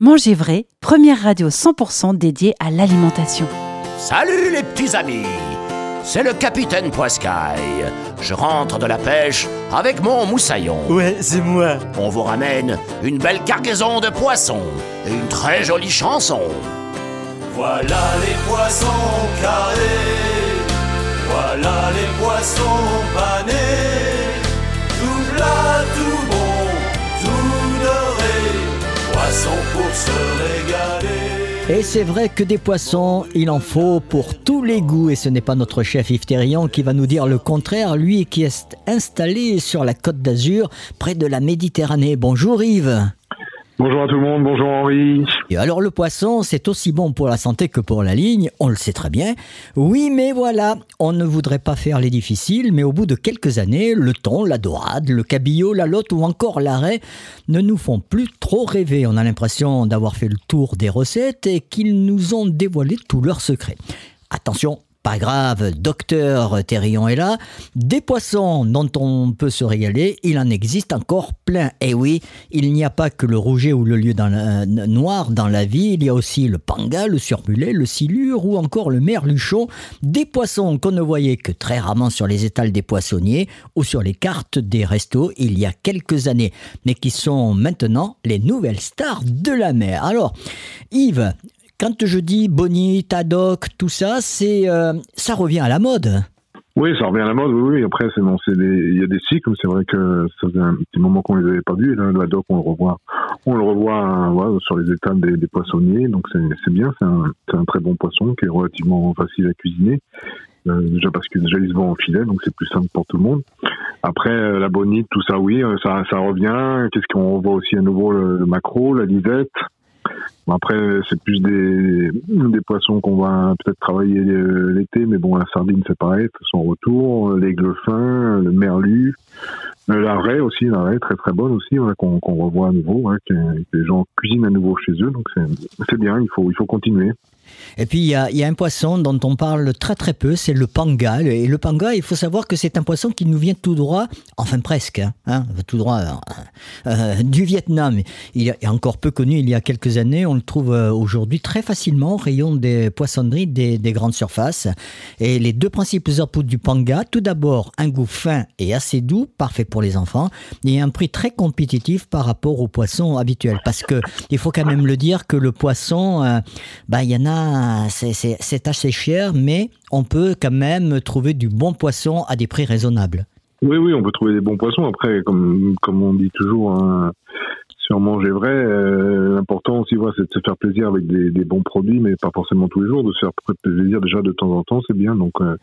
Manger vrai, première radio 100% dédiée à l'alimentation. Salut les petits amis C'est le capitaine Poiscaille. Je rentre de la pêche avec mon moussaillon. Ouais, c'est moi. On vous ramène une belle cargaison de poissons et une très jolie chanson. Voilà les poissons carrés, voilà les poissons panés, tout plat, Et c'est vrai que des poissons, il en faut pour tous les goûts. Et ce n'est pas notre chef Yves Terrian qui va nous dire le contraire, lui qui est installé sur la côte d'Azur, près de la Méditerranée. Bonjour Yves. Bonjour à tout le monde, bonjour Henri. Et alors le poisson, c'est aussi bon pour la santé que pour la ligne, on le sait très bien. Oui, mais voilà, on ne voudrait pas faire les difficiles, mais au bout de quelques années, le thon, la dorade, le cabillaud, la lotte ou encore l'arrêt ne nous font plus trop rêver. On a l'impression d'avoir fait le tour des recettes et qu'ils nous ont dévoilé tous leurs secrets. Attention, pas grave, docteur Terrion est là. Des poissons dont on peut se régaler, il en existe encore plein. Et oui, il n'y a pas que le rouget ou le lieu dans euh, noir dans la vie, il y a aussi le panga, le surmulet, le silure ou encore le merluchon. Des poissons qu'on ne voyait que très rarement sur les étals des poissonniers ou sur les cartes des restos il y a quelques années, mais qui sont maintenant les nouvelles stars de la mer. Alors, Yves, quand je dis Bonnie, Tadoc, tout ça, c'est euh, ça revient à la mode. Oui, ça revient à la mode, oui. Après, c'est bon, il y a des cycles, c'est vrai que ça faisait un petit moment qu'on les avait pas vus. Là, le haddock, on le revoit, on le revoit euh, voilà, sur les étals des, poissonniers. Donc, c'est bien, c'est un, très bon poisson qui est relativement facile à cuisiner. Euh, déjà parce que déjà il se vend en filet, donc c'est plus simple pour tout le monde. Après la bonite, tout ça, oui, ça, revient. Qu'est-ce qu'on revoit aussi à nouveau le, le maquereau, la lisette? Après, c'est plus des, des poissons qu'on va peut-être travailler euh, l'été, mais bon, la sardine, c'est pareil, son retour, l'aigle fin, le merlu, euh, l'arrêt aussi, l'arrêt très très bonne aussi, qu'on revoit à nouveau, ouais, que, que les gens cuisinent à nouveau chez eux, donc c'est bien, il faut, il faut continuer. Et puis il y a, un poisson dont on parle très très peu, c'est le panga. Et le panga, il faut savoir que c'est un poisson qui nous vient tout droit, enfin presque, hein, hein, tout droit euh, euh, du Vietnam. Il est encore peu connu il y a quelques années. On le trouve euh, aujourd'hui très facilement au rayon des poissonneries des, des grandes surfaces. Et les deux principaux apouts du panga, tout d'abord un goût fin et assez doux, parfait pour les enfants, et un prix très compétitif par rapport aux poissons habituels. Parce que il faut quand même le dire que le poisson, euh, bah, il y en a, c'est- assez cher, mais on peut quand même trouver du bon poisson à des prix raisonnables. Oui, oui, on peut trouver des bons poissons. Après, comme, comme on dit toujours, hein, si on mangeait vrai, euh, l'important aussi, voilà, c'est de se faire plaisir avec des, bons produits, mais pas forcément tous les jours, de se faire plaisir déjà de temps en temps, c'est bien. Donc, euh,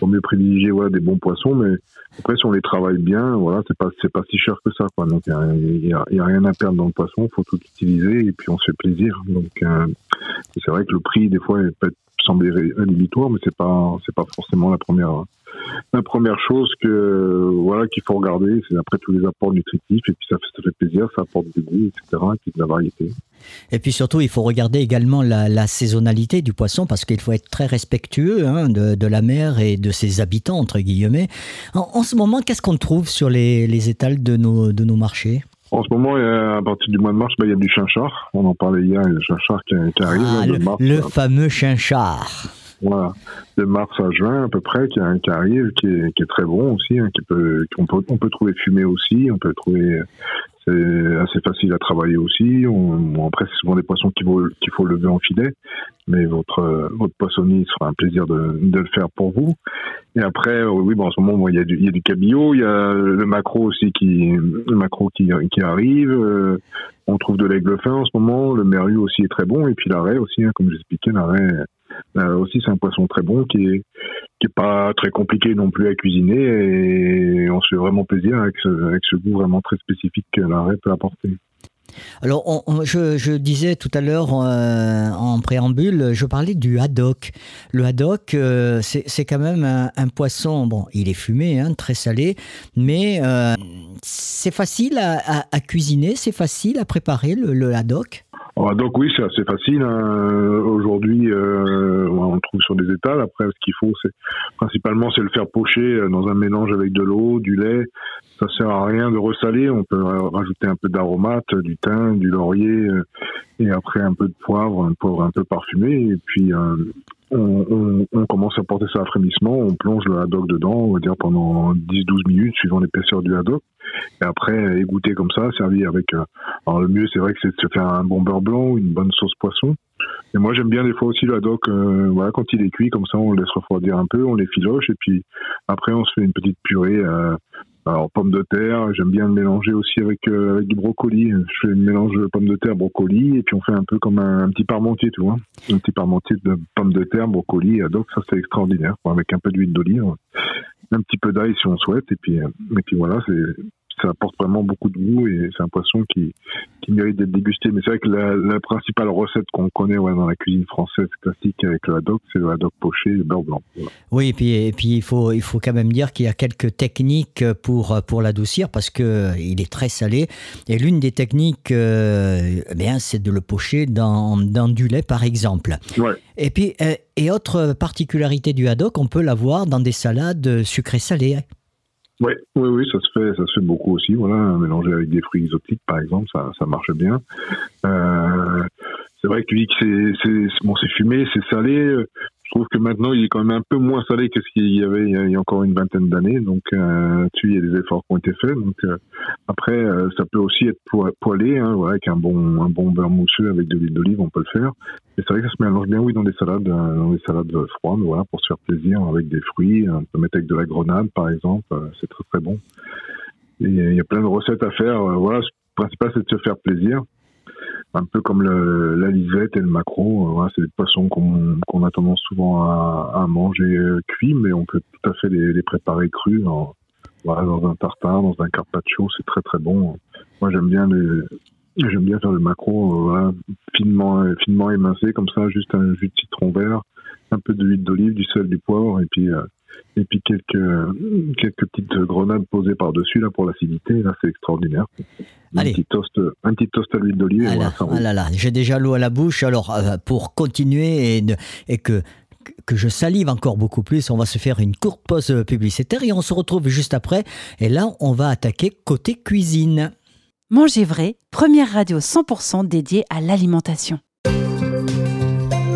vaut mieux privilégier voilà, des bons poissons, mais après, si on les travaille bien, voilà, c'est pas, pas si cher que ça, quoi. Donc, il y a, il il rien à perdre dans le poisson, faut tout utiliser et puis on se fait plaisir. Donc, euh, c'est vrai que le prix, des fois, il peut sembler ré- rédhibitoire, mais c'est pas, pas forcément la première, la première chose que voilà qu'il faut regarder, c'est après tous les apports nutritifs et puis ça, fait- ça fait plaisir, ça apporte du goût, etc. Et puis de la variété. Et puis surtout, il faut regarder également la, la saisonnalité du poisson parce qu'il faut être très respectueux hein, de, de la mer et de ses habitants, entre guillemets. En, en ce moment, qu'est-ce qu'on trouve sur les, les étals de nos, de nos marchés? En ce moment, à partir du mois de mars, bah, il y a du chinchard. On en parlait hier, il y a le chinchard qui, arrive Ah, le, mars. le à- fameux chinchard. De mars à juin à peu près, qui, qui arrive, qui est, qui est très bon aussi, hein, qui peut, qu'on peut, on peut trouver fumé aussi, on peut trouver, c'est assez facile à travailler aussi. Après, c'est souvent des poissons qu'il faut, faut lever en filet, mais votre, votre poissonnier sera un plaisir de, de le faire pour vous. Et après, oui, bon, en ce moment, il y a du, il y a du cabillaud, il y a le macro aussi qui, macro qui, qui arrive. euh, on trouve de l'aigle fin en ce moment, le merlu aussi est très bon, et puis l'arrêt aussi, hein, comme j'expliquais, l'arrêt euh, aussi, c'est un poisson très bon qui est qui est pas très compliqué non plus à cuisiner et on se fait vraiment plaisir avec ce, avec ce goût vraiment très spécifique que l'arrêt peut apporter. Alors, je, disais tout à l'heure euh, en préambule, je parlais du haddock. Le haddock, euh, c'est quand même un, poisson, bon, il est fumé, hein, très salé, mais euh, c'est facile à, cuisiner, c'est facile à préparer le, le haddock? Oui, c'est assez facile. hein. Aujourd'hui, on le trouve sur des étals. Après, ce qu'il faut, c'est principalement, c'est le faire pocher euh, dans un mélange avec de l'eau, du lait. Ça sert à rien de ressaler. On peut rajouter un peu d'aromates, du thym, du laurier, euh, et après un peu de poivre, un poivre un peu parfumé. Et puis euh, on, commence à porter ça à frémissement. On plonge le haddock dedans, on va dire pendant 10-12 minutes, suivant l'épaisseur du haddock. Et après, égoutter comme ça, servi avec. alors le mieux, c'est vrai que c'est de se faire un bon beurre blanc une bonne sauce poisson. Et moi, j'aime bien des fois aussi le haddock. euh, voilà, quand il est cuit, comme ça, on le laisse refroidir un peu, on les filoche, et puis après, on se fait une petite purée. euh, alors pommes de terre, j'aime bien le mélanger aussi avec euh, avec du brocoli. Je fais un mélange pommes de terre, brocoli, et puis on fait un peu comme un, petit parmentier, tu vois, un petit parmentier de pommes de terre, brocoli, haddock. Ça, c'est extraordinaire, avec un peu d'huile d'olive, un petit peu d'ail si on souhaite, et puis euh, et puis voilà, c'est ça apporte vraiment beaucoup de goût et c'est un poisson qui, qui mérite d'être dégusté. Mais c'est vrai que la, la principale recette qu'on connaît ouais, dans la cuisine française classique avec le haddock, c'est le haddock poché et le beurre blanc. Voilà. Oui, et puis, et puis il, faut, il faut quand même dire qu'il y a quelques techniques pour, pour l'adoucir parce qu'il est très salé. Et l'une des techniques, euh, eh bien, c'est de le pocher dans, dans du lait, par exemple. Ouais. Et puis, euh, et autre particularité du haddock, on peut l'avoir dans des salades sucrées-salées. Ouais, oui, oui, ça se fait, ça se fait beaucoup aussi. Voilà, mélanger avec des fruits exotiques, par exemple, ça, ça marche bien. Euh, c'est vrai que lui, que c'est, c'est, bon, c'est fumé, c'est salé. Je trouve que maintenant, il est quand même un peu moins salé que ce qu'il y avait il y a, encore une vingtaine d'années. Donc, euh, dessus, il y a des efforts qui ont été faits. Donc, euh, après, euh, ça peut aussi être po- poêlé, hein, avec un bon, un bon beurre mousseux avec de l'huile d'olive, on peut le faire. Et c'est vrai que ça se mélange bien, oui, dans des salades, euh, dans des salades froides, voilà, pour se faire plaisir avec des fruits. On peut mettre avec de la grenade, par exemple. C'est très très bon. Il y a plein de recettes à faire. Voilà, le principal c'est de se faire plaisir. Un peu comme la lisette et le maquereau. euh, Voilà, c'est des poissons qu'on a tendance souvent à, manger euh, cuits, mais on peut tout à fait les, préparer crus. Voilà, dans un tartare, dans un carpaccio, c'est très très bon. Moi j'aime bien les, J'aime bien faire le maquereau, euh, finement émincé, comme ça, juste un jus de citron vert, un peu d'huile d'olive, du sel, du poivre, et puis, euh, et puis quelques, quelques petites grenades posées par-dessus, là, pour l'acidité. Là, c'est extraordinaire. Un petit toast, un petit toast à l'huile d'olive, Ah là, ah là là, j'ai déjà l'eau à la bouche. Alors, euh, pour continuer et, ne- et que, que je salive encore beaucoup plus, on va se faire une courte pause publicitaire et on se retrouve juste après. Et là, on va attaquer côté cuisine. Manger vrai, première radio 100% dédiée à l'alimentation.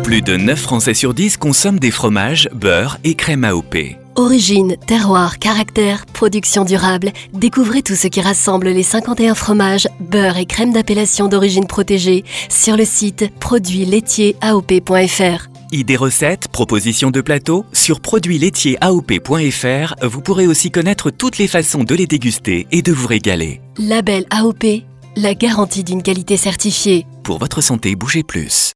Plus de 9 Français sur 10 consomment des fromages, beurre et crème AOP. Origine, terroir, caractère, production durable. Découvrez tout ce qui rassemble les 51 fromages, beurre et crème d'appellation d'origine protégée sur le site produitslaitieraop.fr. Idées recettes, propositions de plateaux, sur produitslaitieraop.fr, vous pourrez aussi connaître toutes les façons de les déguster et de vous régaler. Label AOP, la garantie d'une qualité certifiée. Pour votre santé, bougez plus.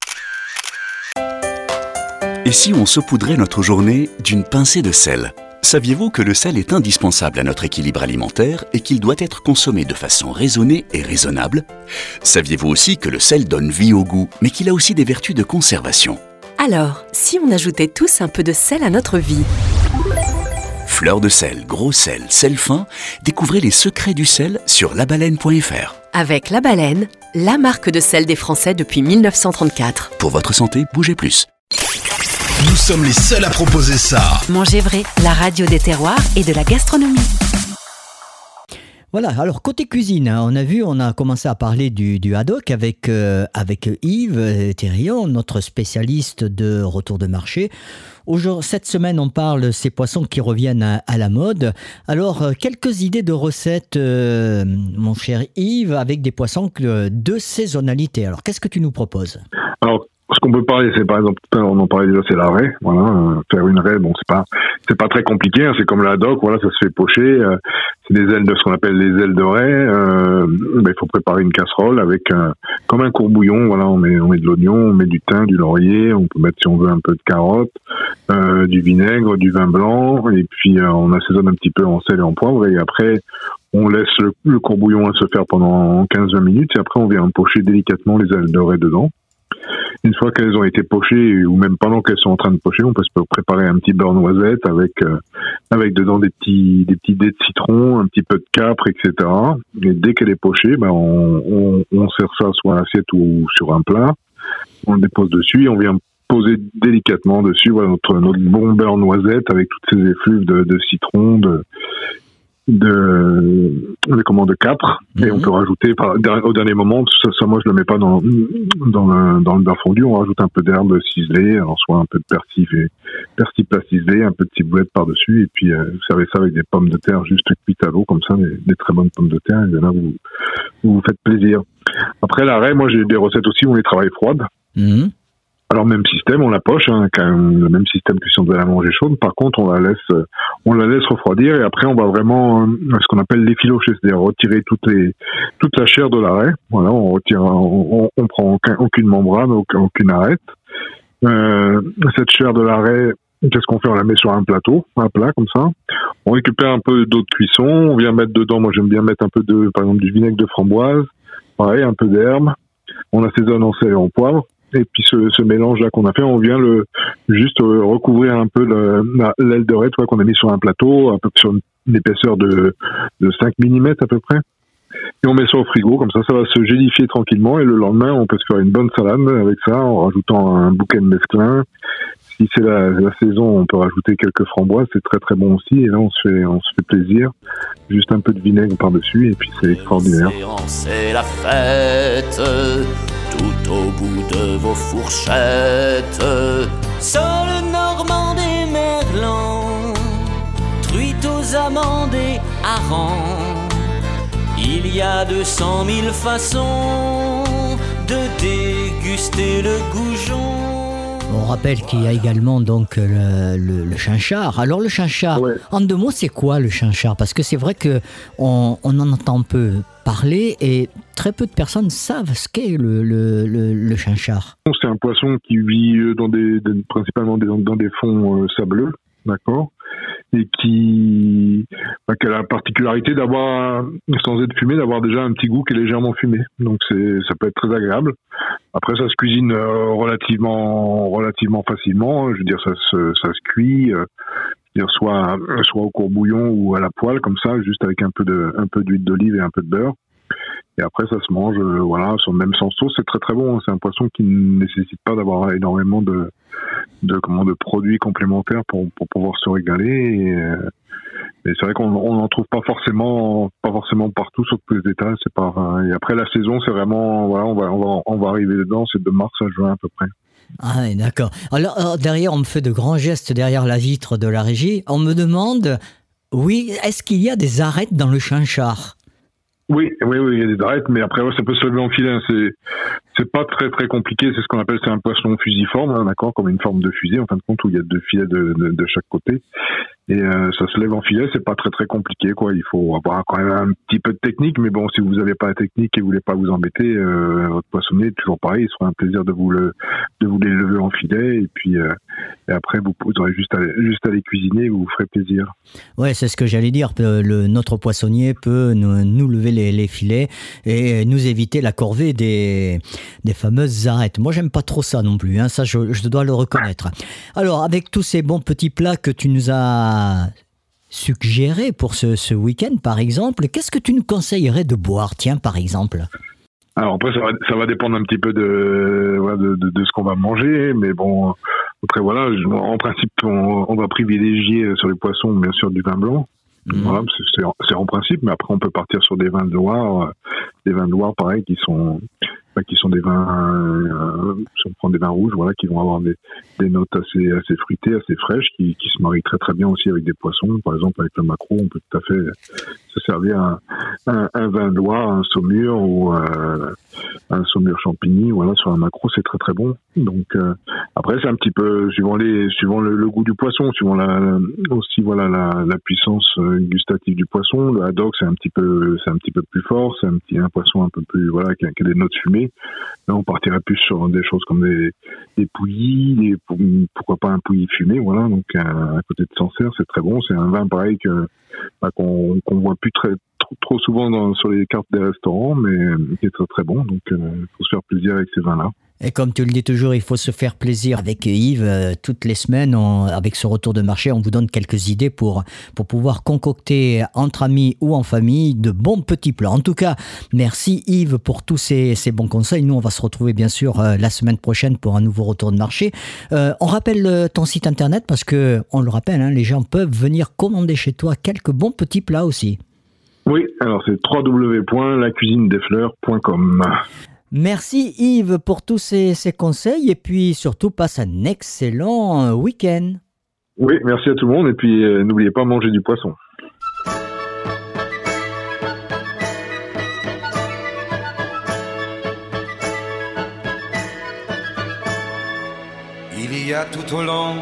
Et si on saupoudrait notre journée d'une pincée de sel? Saviez-vous que le sel est indispensable à notre équilibre alimentaire et qu'il doit être consommé de façon raisonnée et raisonnable? Saviez-vous aussi que le sel donne vie au goût, mais qu'il a aussi des vertus de conservation? Alors, si on ajoutait tous un peu de sel à notre vie? Fleur de sel, gros sel, sel fin, découvrez les secrets du sel sur labaleine.fr. Avec La Baleine, la marque de sel des Français depuis 1934. Pour votre santé, bougez plus. Nous sommes les seuls à proposer ça. Manger vrai, la radio des terroirs et de la gastronomie. Voilà, alors côté cuisine, hein, on a vu, on a commencé à parler du, du haddock avec, euh, avec Yves Thérillon, notre spécialiste de retour de marché. Aujourd'hui, cette semaine, on parle de ces poissons qui reviennent à, à la mode. Alors, euh, quelques idées de recettes, euh, mon cher Yves, avec des poissons de saisonnalité. Alors, qu'est-ce que tu nous proposes? Alors, ce qu'on peut parler, c'est par exemple, on en parlait déjà, c'est la raie. Voilà, euh, faire une raie, bon, c'est pas, c'est pas très compliqué. hein, c'est comme la doc. Voilà, ça se fait pocher. euh, c'est des ailes de ce qu'on appelle les ailes de raie. Euh, ben, il faut préparer une casserole avec un, comme un courbouillon. Voilà, on met, on met de l'oignon, on met du thym, du laurier. On peut mettre, si on veut, un peu de carotte, euh, du vinaigre, du vin blanc, et puis euh, on assaisonne un petit peu en sel et en poivre. Et après, on laisse le, le courbouillon à se faire pendant 15-20 minutes. Et après, on vient pocher délicatement les ailes de raie dedans. Une fois qu'elles ont été pochées ou même pendant qu'elles sont en train de pocher, on peut se préparer un petit beurre noisette avec euh, avec dedans des petits des petits dés de citron, un petit peu de capre, etc. Et dès qu'elle est pochée, ben on, on, sert ça soit à l'assiette ou sur un plat. On le dépose dessus et on vient poser délicatement dessus notre, notre bon beurre noisette avec toutes ces effluves de, de citron, de, de, de comment de capre et on peut rajouter par, au dernier moment ça, ça, moi je le mets pas dans dans le, dans le beurre fondu on rajoute un peu d'herbe ciselée. Alors soit un peu de persil et persil plat ciselé un peu de ciboulette par dessus et puis euh, vous servez ça avec des pommes de terre juste cuites à l'eau comme ça des, des, très bonnes pommes de terre. Et là vous vous, vous faites plaisir. Après l'arrêt moi j'ai des recettes aussi où on les travaille froides. Mmh. Alors même système, on la poche, hein, quand même, le même système que si on devait la manger chaude. Par contre, on la laisse, euh, on la laisse refroidir et après on va vraiment euh, ce qu'on appelle l'effilocher, c'est-à-dire retirer toutes les, toute la chair de l'arrêt. Voilà, on retire, on, on prend aucun, aucune membrane, aucun, aucune arête. Euh, cette chair de l'arrêt, qu'est-ce qu'on fait? On la met sur un plateau, un plat comme ça. On récupère un peu d'eau de cuisson, on vient mettre dedans. Moi, j'aime bien mettre un peu de, par exemple, du vinaigre de framboise, pareil, un peu d'herbe. On assaisonne en sel et en poivre et puis ce, ce mélange là qu'on a fait, on vient le juste recouvrir un peu l'aile de raie qu'on a mis sur un plateau, un peu sur une épaisseur de, de 5 mm à peu près. Et on met ça au frigo, comme ça, ça va se gélifier tranquillement. Et le lendemain, on peut se faire une bonne salade avec ça, en rajoutant un bouquet de mesclin. Si c'est la, la, saison, on peut rajouter quelques framboises, c'est très très bon aussi. Et là, on se fait, on se fait plaisir. Juste un peu de vinaigre par dessus, et puis c'est extraordinaire. De vos fourchettes. Sol normand des merlans, truite aux amandes et harengs. Il y a deux cent mille façons de déguster le goujon. On rappelle qu'il y a également donc le, le, le chinchard. Alors le chinchard, Ouais. en deux mots, c'est quoi le chinchard? Parce que c'est vrai que on, on en entend peu parler et très peu de personnes savent ce qu'est le, le, chinchard. C'est un poisson qui vit euh, dans des, des- principalement dans des fonds euh, sableux, d'accord, et qui, bah, qui a la particularité d'avoir, sans être fumé, d'avoir déjà un petit goût qui est légèrement fumé. Donc c'est, ça peut être très agréable. Après, ça se cuisine euh, relativement, relativement facilement. Je veux dire, ça se, ça se cuit. euh, dire, soit, soit au courbouillon ou à la poêle, comme ça, juste avec un peu de, un peu d'huile d'olive et un peu de beurre. Et après, ça se mange, euh, voilà, sur même sans sauce. C'est très très bon. C'est un poisson qui ne nécessite pas d'avoir énormément de, de comment, de produits complémentaires pour, pour pouvoir se régaler. Et, euh, c'est vrai qu'on on n'en trouve pas forcément, pas forcément partout sur tous les états. C'est pas. euh, Et après, la saison, c'est vraiment, voilà, on va, on va, on va arriver dedans. C'est de mars à juin à peu près. Ah, d'accord. Alors, alors, derrière, on me fait de grands gestes derrière la vitre de la régie. On me demande, oui, est-ce qu'il y a des arêtes dans le chinchard? Oui, oui, oui, il y a des arêtes, mais après, ouais, ça peut se lever en filet. hein. C'est, c'est pas très, très compliqué. C'est ce qu'on appelle, c'est un poisson fusiforme, hein, d'accord, comme une forme de fusée, en fin de compte, où il y a deux filets de, de, de chaque côté. Et euh, ça se lève en filet, c'est pas très, très compliqué, quoi. Il faut avoir quand même un petit peu de technique, mais bon, si vous n'avez pas la technique et vous voulez pas vous embêter, euh, votre poissonnier, toujours pareil, il sera un plaisir de vous le, de vous les lever en filet, et puis, euh, et après, vous, vous aurez juste à, juste à les cuisiner, vous vous ferez plaisir. Ouais, c'est ce que j'allais dire. Le, notre poissonnier peut nous, nous lever les, les filets et nous éviter la corvée des, des fameuses arêtes. Moi, j'aime pas trop ça non plus. Hein, ça, je, je dois le reconnaître. Alors, avec tous ces bons petits plats que tu nous as suggérés pour ce, ce week-end, par exemple, qu'est-ce que tu nous conseillerais de boire Tiens, par exemple? Alors après, ça va, ça va dépendre un petit peu de, voilà, de, de, de ce qu'on va manger, mais bon, après voilà, en principe, on, on va privilégier euh, sur les poissons, bien sûr, du vin blanc. Voilà, c'est- en- principe, mais après on peut partir sur des vins noirs, euh, des vins noirs pareil qui sont bah, qui sont des vins, euh, si on prend des vins rouges, voilà, qui vont avoir des, des notes assez assez fruitées, assez fraîches, qui, qui se marient très très bien aussi avec des poissons. Par exemple, avec le maquereau, on peut tout à fait se servir un, un, un vin noir, un saumur ou euh, un saumur champigny, voilà, sur un maquereau, c'est très très bon. Donc euh, après, c'est un petit peu suivant les, suivant le, le goût du poisson, suivant la, aussi voilà la, la puissance euh, gustative du poisson. Le haddock, c'est un petit peu, c'est un petit peu plus fort, c'est un petit un poisson un peu plus voilà qui a, qui a des notes fumées. Là, on partirait plus sur des choses comme des, des pouillis, des, pou- pourquoi pas un pouilly fumé, voilà. Donc à côté de Sancerre, c'est très bon. C'est un vin pareil que bah, qu'on qu'on voit plus très trop, souvent sur les cartes des restaurants, mais euh, qui est très très bon. Donc, il faut se faire plaisir avec ces vins-là. Et comme tu le dis toujours, il faut se faire plaisir avec Yves. Euh, toutes les semaines, avec ce retour de marché, on vous donne quelques idées pour, pour pouvoir concocter entre amis ou en famille de bons petits plats. En tout cas, merci Yves pour tous ces, ces bons conseils. Nous, on va se retrouver bien sûr euh, la semaine prochaine pour un nouveau retour de marché. Euh, on rappelle euh, ton site internet parce que, on le rappelle, hein, les gens peuvent venir commander chez toi quelques bons petits plats aussi. Oui, alors c'est www.lacuisinedesfleurs.com. Merci Yves pour tous ces, ces conseils et puis surtout passe un excellent euh, week-end. Oui, merci à tout le monde et puis euh, n'oubliez pas manger du poisson. Il y a tout au long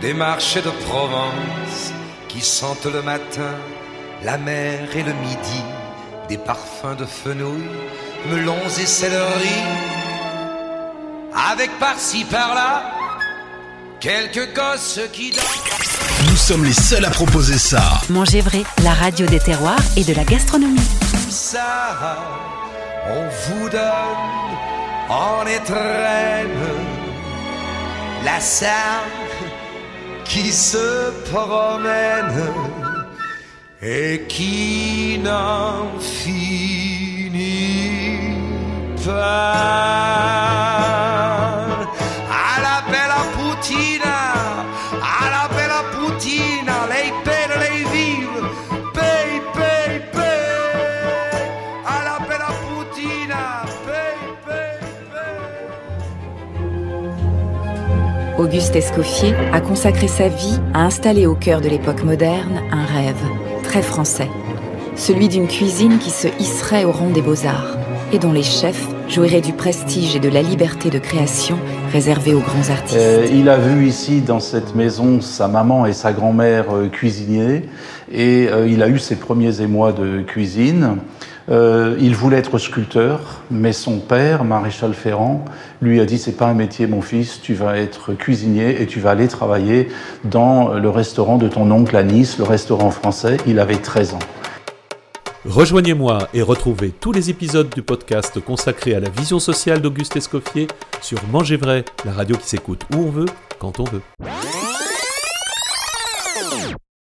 des marchés de Provence qui sentent le matin la mer et le midi, des parfums de fenouil, melons et céleri, avec par-ci par-là quelques gosses qui dansent. Nous sommes les seuls à proposer ça. Manger vrai, la radio des terroirs et de la gastronomie. Tout ça, on vous donne en étrennes la salle qui se promène et qui n'en finit pas. À la bella putina, à la bella putina, lei per lei vive, pay, pay, pay. À la bella putina, pay, pay, pay. Auguste Escoffier a consacré sa vie à installer au cœur de l'époque moderne un rêve français, celui d'une cuisine qui se hisserait au rang des beaux-arts et dont les chefs jouiraient du prestige et de la liberté de création réservés aux grands artistes. Euh, il a vu ici dans cette maison sa maman et sa grand-mère euh, cuisiner et euh, il a eu ses premiers émois de cuisine. Euh, il voulait être sculpteur, mais son père, maréchal Ferrand, lui a dit c'est pas un métier mon fils, tu vas être cuisinier et tu vas aller travailler dans le restaurant de ton oncle à Nice, le restaurant français. Il avait 13 ans. Rejoignez-moi et retrouvez tous les épisodes du podcast consacré à la vision sociale d'Auguste Escoffier sur Manger Vrai, la radio qui s'écoute où on veut, quand on veut.